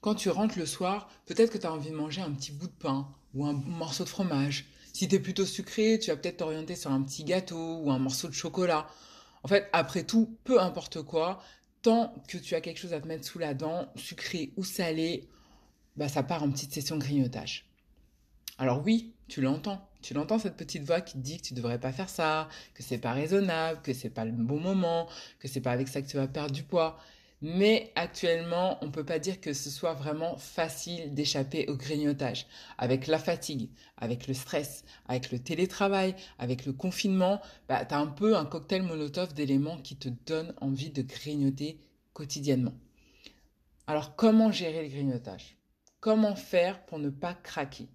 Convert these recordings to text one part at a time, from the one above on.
Quand tu rentres le soir, peut-être que tu as envie de manger un petit bout de pain ou un morceau de fromage. Si tu es plutôt sucré, tu vas peut-être t'orienter sur un petit gâteau ou un morceau de chocolat. En fait, après tout, peu importe quoi, tant que tu as quelque chose à te mettre sous la dent, sucré ou salé, bah, ça part en petite session grignotage. Alors oui, tu l'entends. Tu l'entends cette petite voix qui te dit que tu devrais pas faire ça, que c'est pas raisonnable, que c'est pas le bon moment, que c'est pas avec ça que tu vas perdre du poids. Mais actuellement, on ne peut pas dire que ce soit vraiment facile d'échapper au grignotage. Avec la fatigue, avec le stress, avec le télétravail, avec le confinement, bah, tu as un peu un cocktail monotone d'éléments qui te donnent envie de grignoter quotidiennement. Alors comment gérer le grignotage? Comment faire pour ne pas craquer?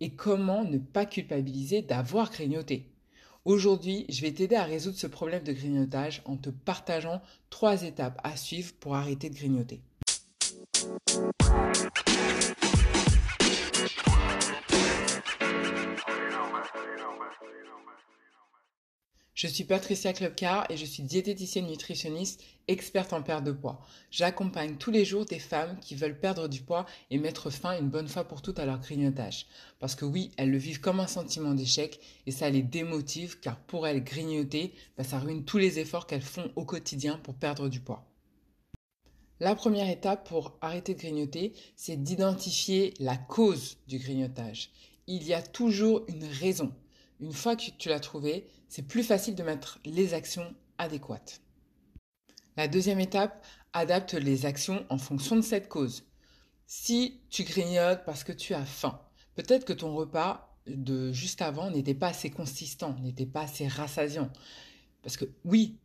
Et comment ne pas culpabiliser d'avoir grignoté? Aujourd'hui, je vais t'aider à résoudre ce problème de grignotage en te partageant trois étapes à suivre pour arrêter de grignoter. Je suis Patricia Clubcar et je suis diététicienne nutritionniste, experte en perte de poids. J'accompagne tous les jours des femmes qui veulent perdre du poids et mettre fin une bonne fois pour toutes à leur grignotage. Parce que oui, elles le vivent comme un sentiment d'échec et ça les démotive car pour elles, grignoter, bah, ça ruine tous les efforts qu'elles font au quotidien pour perdre du poids. La première étape pour arrêter de grignoter, c'est d'identifier la cause du grignotage. Il y a toujours une raison. Une fois que tu l'as trouvé, c'est plus facile de mettre les actions adéquates. La deuxième étape, adapte les actions en fonction de cette cause. Si tu grignotes parce que tu as faim, peut-être que ton repas de juste avant n'était pas assez consistant, n'était pas assez rassasiant. Parce que oui,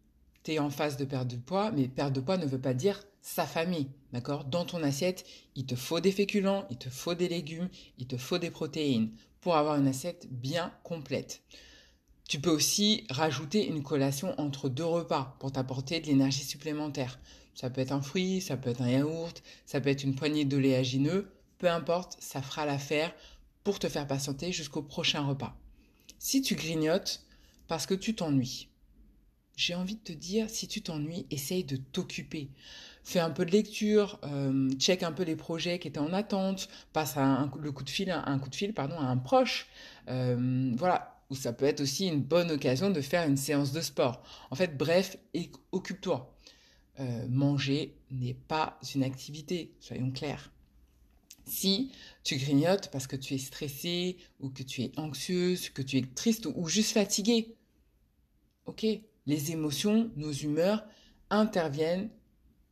tu es en phase de perte de poids, mais perte de poids ne veut pas dire sa famille, d'accord? Dans ton assiette, il te faut des féculents, il te faut des légumes, il te faut des protéines pour avoir une assiette bien complète. Tu peux aussi rajouter une collation entre deux repas pour t'apporter de l'énergie supplémentaire. Ça peut être un fruit, ça peut être un yaourt, ça peut être une poignée d'oléagineux, peu importe, ça fera l'affaire pour te faire patienter jusqu'au prochain repas. Si tu grignotes parce que tu t'ennuies, j'ai envie de te dire, si tu t'ennuies, essaye de t'occuper. Fais un peu de lecture, euh, check un peu les projets qui étaient en attente, passe un, le coup de fil, un, coup de fil pardon, à un proche. Euh, voilà, ou ça peut être aussi une bonne occasion de faire une séance de sport. En fait, bref, occupe-toi. Euh, manger n'est pas une activité, soyons clairs. Si tu grignotes parce que tu es stressé ou que tu es anxieuse, que tu es triste ou juste fatigué, ok, les émotions, nos humeurs interviennent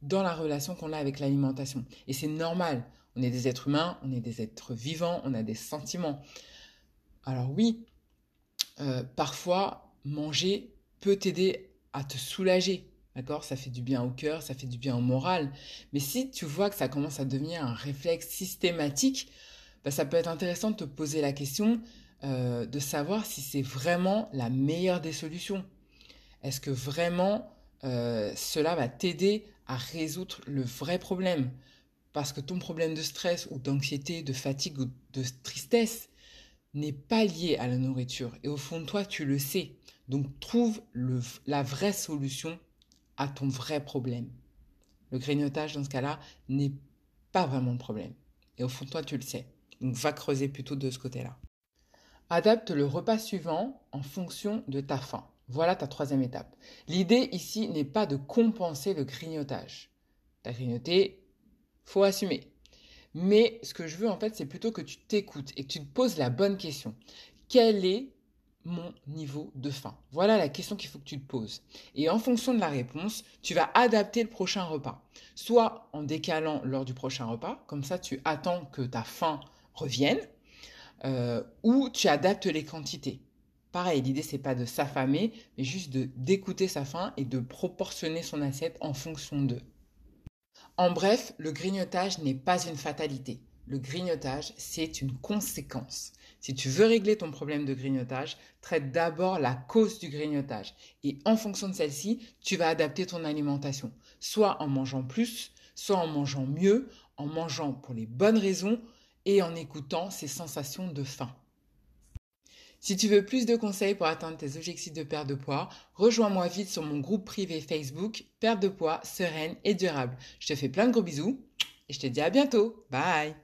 dans la relation qu'on a avec l'alimentation. Et c'est normal. On est des êtres humains, on est des êtres vivants, on a des sentiments. Alors oui, euh, parfois, manger peut t'aider à te soulager. D'accord? Ça fait du bien au cœur, ça fait du bien au moral. Mais si tu vois que ça commence à devenir un réflexe systématique, bah, ça peut être intéressant de te poser la question euh, de savoir si c'est vraiment la meilleure des solutions. Est-ce que vraiment euh, cela va t'aider à résoudre le vrai problème Parce que ton problème de stress ou d'anxiété, de fatigue ou de tristesse n'est pas lié à la nourriture. Et au fond de toi, tu le sais. Donc trouve la vraie solution à ton vrai problème. Le grignotage, dans ce cas-là, n'est pas vraiment le problème. Et au fond de toi, tu le sais. Donc va creuser plutôt de ce côté-là. Adapte le repas suivant en fonction de ta faim. Voilà ta troisième étape. L'idée ici n'est pas de compenser le grignotage. T'as grignoté, faut assumer. Mais ce que je veux en fait, c'est plutôt que tu t'écoutes et que tu te poses la bonne question. Quel est mon niveau de faim? Voilà la question qu'il faut que tu te poses. Et en fonction de la réponse, tu vas adapter le prochain repas. Soit en décalant lors du prochain repas, comme ça tu attends que ta faim revienne, euh, ou tu adaptes les quantités. Pareil, l'idée c'est pas de s'affamer, mais juste de d'écouter sa faim et de proportionner son assiette en fonction d'eux. En bref, le grignotage n'est pas une fatalité. Le grignotage, c'est une conséquence. Si tu veux régler ton problème de grignotage, traite d'abord la cause du grignotage. Et en fonction de celle-ci, tu vas adapter ton alimentation. Soit en mangeant plus, soit en mangeant mieux, en mangeant pour les bonnes raisons et en écoutant ces sensations de faim. Si tu veux plus de conseils pour atteindre tes objectifs de perte de poids, rejoins-moi vite sur mon groupe privé Facebook Perte de poids sereine et durable. Je te fais plein de gros bisous. Et je te dis à bientôt. Bye